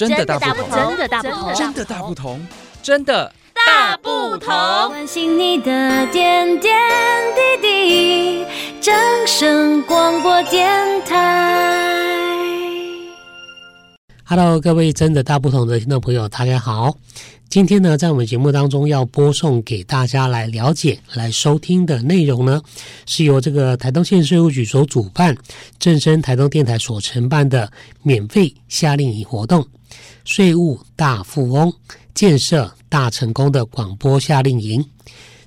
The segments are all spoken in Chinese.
真的大不同，真的大不同，真的大不同，真的大不同。关心你的点点滴滴，掌声广播电台。Hello，各位真的大不同的听众朋友，大家好。今天呢，在我们节目当中要播送给大家来了解、来收听的内容呢，是由这个台东县税务局所主办、正声台东电台所承办的免费夏令营活动——税务大富翁建设大成功的广播夏令营。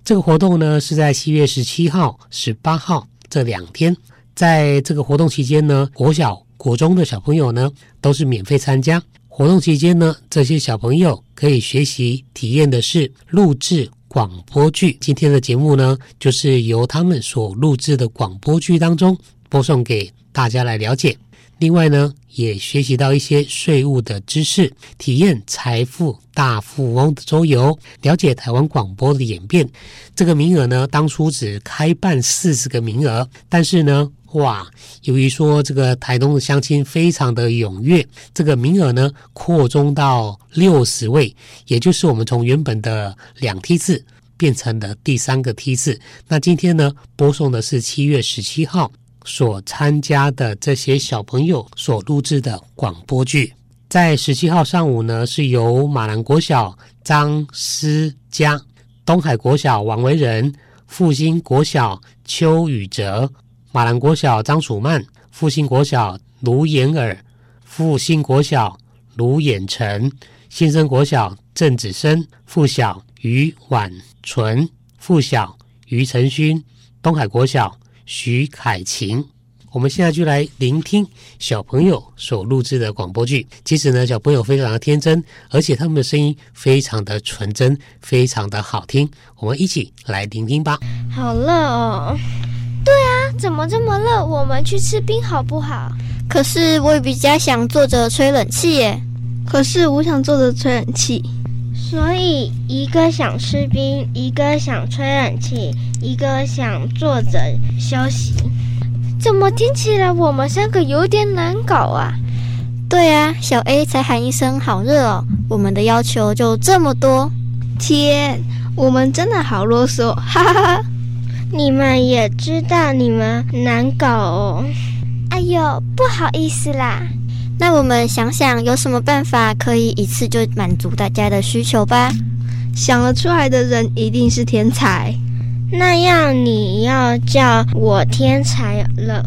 这个活动呢，是在七月十七号、十八号这两天。在这个活动期间呢，国小、国中的小朋友呢，都是免费参加。活动期间呢，这些小朋友可以学习体验的是录制广播剧。今天的节目呢，就是由他们所录制的广播剧当中播送给大家来了解。另外呢，也学习到一些税务的知识，体验财富大富翁的周游，了解台湾广播的演变。这个名额呢，当初只开办四十个名额，但是呢。哇！由于说这个台东的乡亲非常的踊跃，这个名额呢扩充到六十位，也就是我们从原本的两梯次变成了第三个梯次。那今天呢播送的是七月十七号所参加的这些小朋友所录制的广播剧。在十七号上午呢，是由马兰国小张思佳、东海国小王维仁、复兴国小邱宇哲。马兰国小张楚曼，复兴国小卢延尔，复兴国小卢衍成，新生国小郑子生，附小于婉纯，附小于承勋，东海国小徐凯晴。我们现在就来聆听小朋友所录制的广播剧。其实呢，小朋友非常的天真，而且他们的声音非常的纯真，非常的好听。我们一起来聆听吧。好了哦。对啊，怎么这么热？我们去吃冰好不好？可是我也比较想坐着吹冷气耶。可是我想坐着吹冷气。所以一个想吃冰，一个想吹冷气，一个想坐着休息。怎么听起来我们三个有点难搞啊？对啊，小 A 才喊一声好热哦，我们的要求就这么多。天，我们真的好啰嗦，哈哈哈。你们也知道你们难搞哦，哎呦，不好意思啦。那我们想想有什么办法可以一次就满足大家的需求吧？想得出来的人一定是天才。那样你要叫我天才了？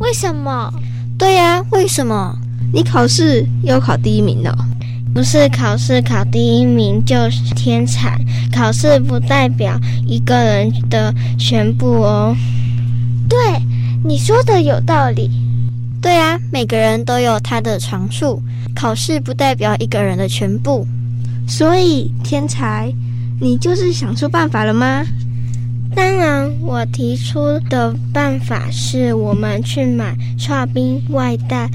为什么？对呀，为什么？你考试又考第一名了。不是考试考第一名就是天才，考试不代表一个人的全部哦。对，你说的有道理。对啊，每个人都有他的长处，考试不代表一个人的全部。所以，天才，你就是想出办法了吗？当然，我提出的办法是我们去买剉冰外带，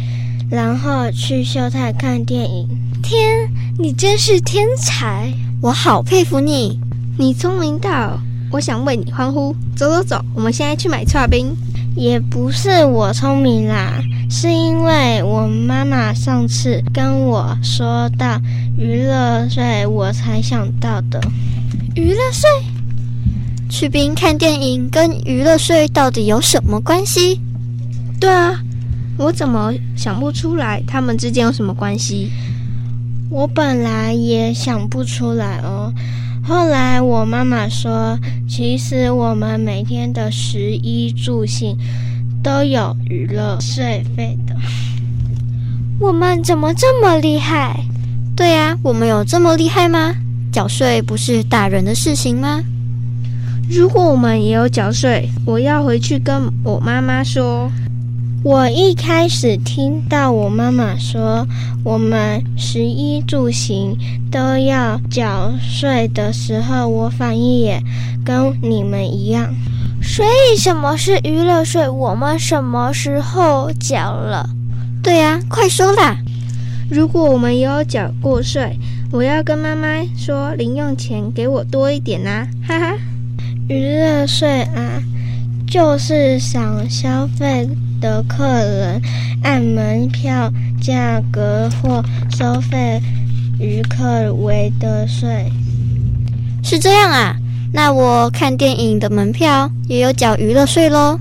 然后去秀泰看电影。天，你真是天才！我好佩服你，你聪明到我想为你欢呼。走走走，我们现在去买剉冰。也不是我聪明啦，是因为我妈妈上次跟我说到娱乐税，我才想到的。娱乐税？去冰看电影跟娱乐税到底有什么关系？对啊，我怎么想不出来他们之间有什么关系？我本来也想不出来哦，后来我妈妈说，其实我们每天的食衣住行都有娱乐税费的。我们怎么这么厉害？对呀，我们有这么厉害吗？缴税不是大人的事情吗？如果我们也有缴税，我要回去跟我妈妈说。我一开始听到我妈妈说我们食衣住行都要缴税的时候，我反应也跟你们一样。所以什么是娱乐税？我们什么时候缴了？对呀，快说啦！如果我们也有缴过税，我要跟妈妈说零用钱给我多一点啊！哈哈，娱乐税啊，就是想消费的客人按门票价格或收费余客为的税。是这样啊？那我看电影的门票也有缴娱乐税喽？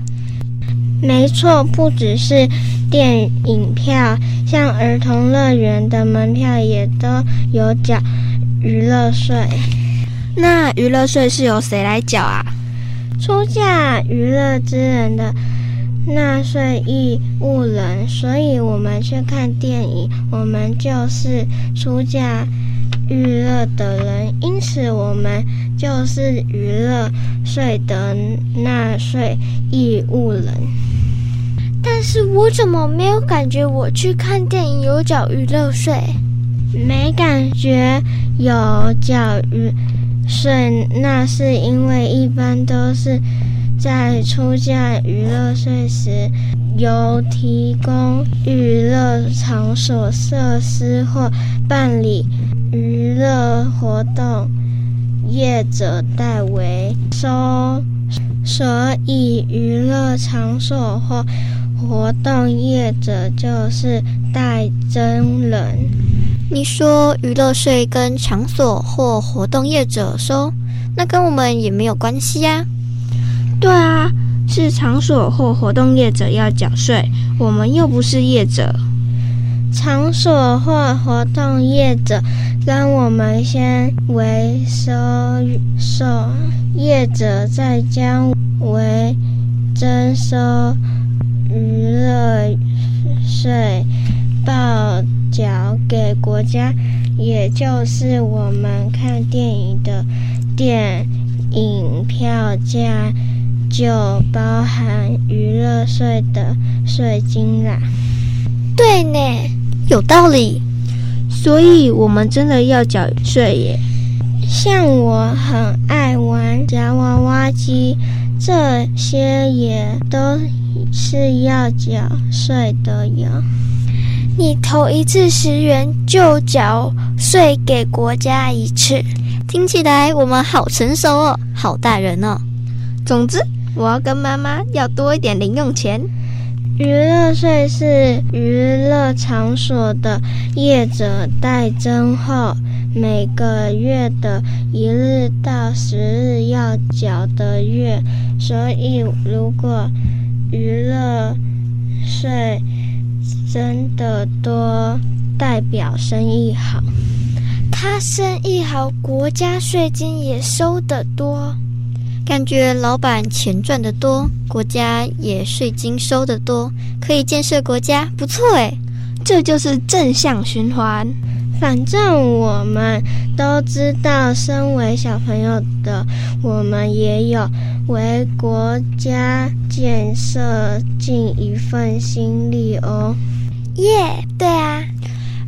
没错，不只是电影票，像儿童乐园的门票也都有缴娱乐税。那娱乐税是由谁来缴啊？出价娱乐之人的纳税义务人，所以我们去看电影，我们就是出价娱乐的人，因此我们就是娱乐税的纳税义务人。但是我怎么没有感觉我去看电影有缴娱乐税？没感觉有缴娱税，那是因为一般都是在出价娱乐税时，由提供娱乐场所设施或办理娱乐活动业者代为收，所以娱乐场所或活动业者就是代征人。你说娱乐税跟场所或活动业者收，那跟我们也没有关系呀？对啊，是场所或活动业者要缴税，我们又不是业者。场所或活动业者跟我们先为收受，业者再将为征收。娱乐税报缴给国家，也就是我们看电影的电影票价就包含娱乐税的税金啦。对呢，有道理。所以我们真的要缴税耶。像我很爱玩夹娃娃机，这些也都。是要缴税的哟。你投一次十元就缴税给国家一次，听起来我们好成熟哦，好大人哦。总之，我要跟妈妈要多一点零用钱。娱乐税是娱乐场所的业者代征后，每个月的一日到十日要缴的月，所以如果。娱乐税真的多，代表生意好。他生意好，国家税金也收得多。感觉老板钱赚得多，国家也税金收得多，可以建设国家，不错诶。这就是正向循环。反正我们都知道，身为小朋友的我们也有为国家建设尽一份心力哦。耶，yeah, 对啊。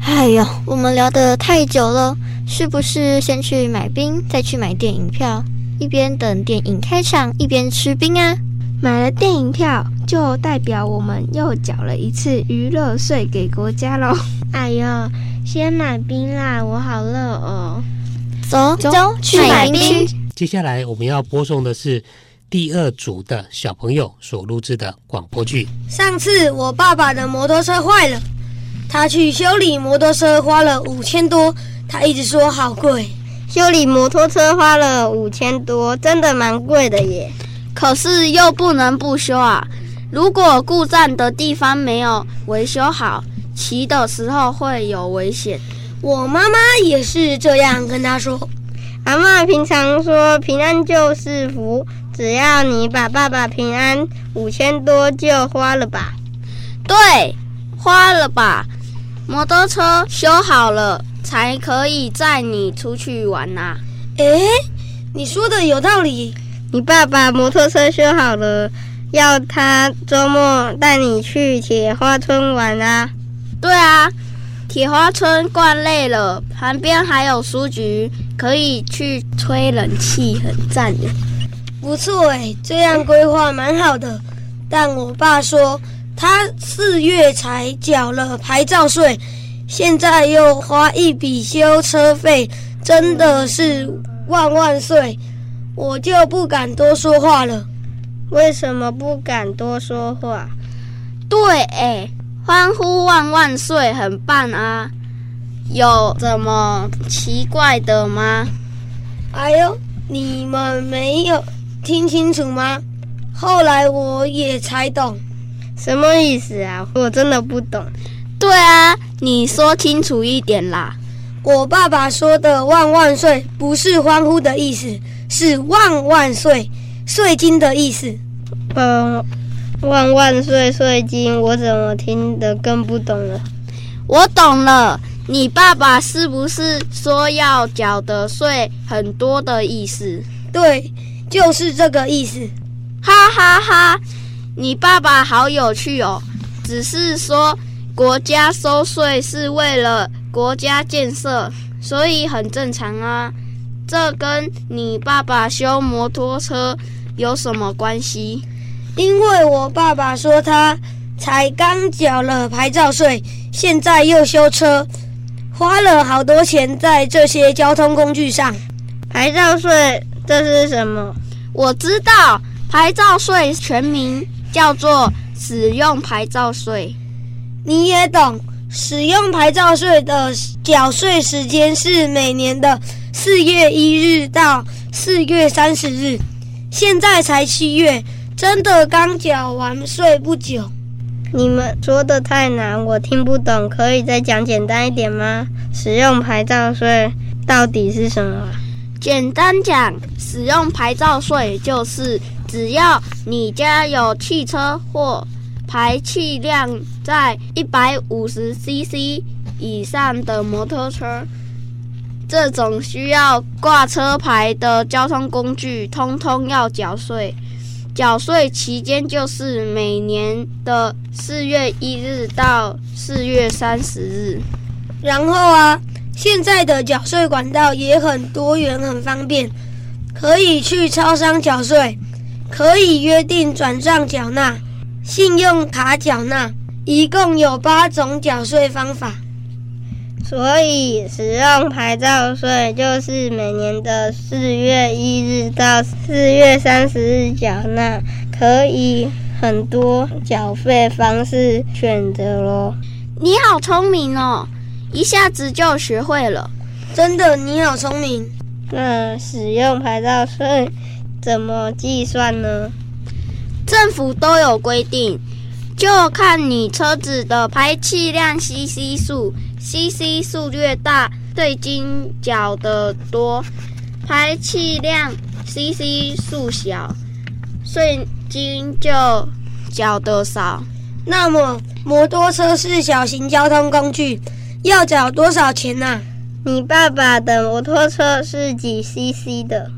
哎呦，我们聊得太久了，是不是先去买冰，再去买电影票，一边等电影开场，一边吃冰啊？买了电影票，就代表我们又缴了一次娱乐税给国家喽。哎呦。先买冰啦，我好热哦！走走，去买冰。接下来我们要播送的是第二组的小朋友所录制的广播剧。上次我爸爸的摩托车坏了，他去修理摩托车花了五千多，他一直说好贵。修理摩托车花了五千多，真的蛮贵的耶。可是又不能不修啊，如果故障的地方没有维修好。骑的时候会有危险，我妈妈也是这样跟他说。阿妈平常说平安就是福，只要你把爸爸平安，五千多就花了吧。对，花了吧。摩托车修好了才可以载你出去玩呐、啊。诶，你说的有道理。你爸爸摩托车修好了，要他周末带你去铁花村玩啊。对啊，铁花村逛累了，旁边还有书局，可以去吹冷气，很赞的。不错诶，这样规划蛮好的。但我爸说，他四月才缴了牌照税，现在又花一笔修车费，真的是万万岁！我就不敢多说话了。为什么不敢多说话？对哎。欢呼万万岁，很棒啊！有什么奇怪的吗？哎呦，你们没有听清楚吗？后来我也才懂，什么意思啊？我真的不懂。对啊，你说清楚一点啦！我爸爸说的“万万岁”不是欢呼的意思，是“万万岁”税金的意思。嗯，万万岁税金，我怎么听得更不懂了？我懂了，你爸爸是不是说要缴的税很多的意思？对，就是这个意思。哈哈哈！你爸爸好有趣哦，只是说国家收税是为了国家建设，所以很正常啊。这跟你爸爸修摩托车有什么关系？因为我爸爸说他才刚缴了牌照税，现在又修车，花了好多钱在这些交通工具上。牌照税这是什么？我知道。牌照税全名叫做使用牌照税，你也懂。使用牌照税的缴税时间是每年的四月一日到四月三十日，现在才七月，真的刚缴完税不久。你们说的太难，我听不懂，可以再讲简单一点吗？使用牌照税到底是什么？简单讲，使用牌照税就是。只要你家有汽车或排气量在一百五十 CC 以上的摩托车，这种需要挂车牌的交通工具，通通要缴税。缴税期间就是每年的四月一日到四月三十日。然后啊，现在的缴税管道也很多元，很方便，可以去超商缴税。可以约定转账缴纳、信用卡缴纳，一共有八种缴税方法。所以使用牌照税就是每年的四月一日到四月三十日缴纳，可以很多缴费方式选择咯。你好聪明哦，一下子就学会了。真的，你好聪明。那使用牌照税。怎么计算呢？政府都有规定，就看你车子的排气量 CC 数，CC 数越大，税金缴得多；排气量 CC 数小，税金就缴得少。那么，摩托车是小型交通工具，要缴多少钱呢？你爸爸的摩托车是几 CC 的？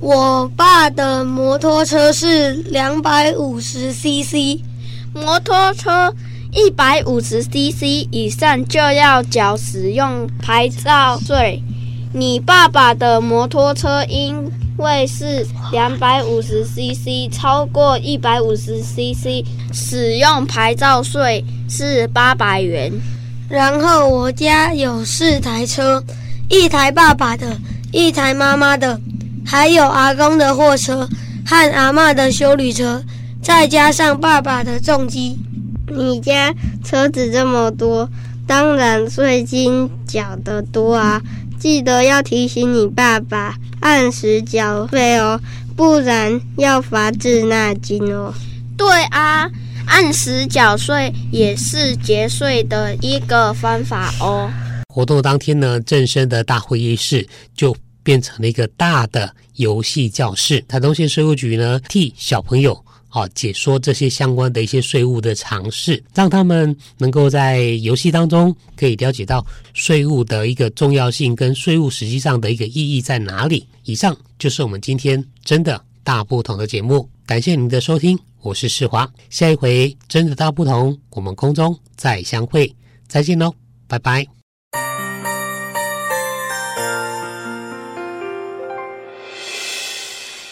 我爸的摩托车是两百五十 CC，摩托车一百五十 CC 以上就要缴使用牌照税。你爸爸的摩托车因为是两百五十 CC，超过一百五十 CC，使用牌照税是八百元。然后我家有四台车，一台爸爸的，一台妈妈的。还有阿公的货车和阿妈的修旅车，再加上爸爸的重机。你家车子这么多，当然税金缴得多啊！记得要提醒你爸爸按时缴费哦，不然要罚滞纳金哦。对啊，按时缴税也是节税的一个方法哦。活动当天呢，正声的大会议室就。变成了一个大的游戏教室。台东县税务局呢，替小朋友啊解说这些相关的一些税务的常识，让他们能够在游戏当中可以了解到税务的一个重要性跟税务实际上的一个意义在哪里。以上就是我们今天真的大不同的节目，感谢您的收听，我是世华。下一回真的大不同，我们空中再相会，再见喽，拜拜。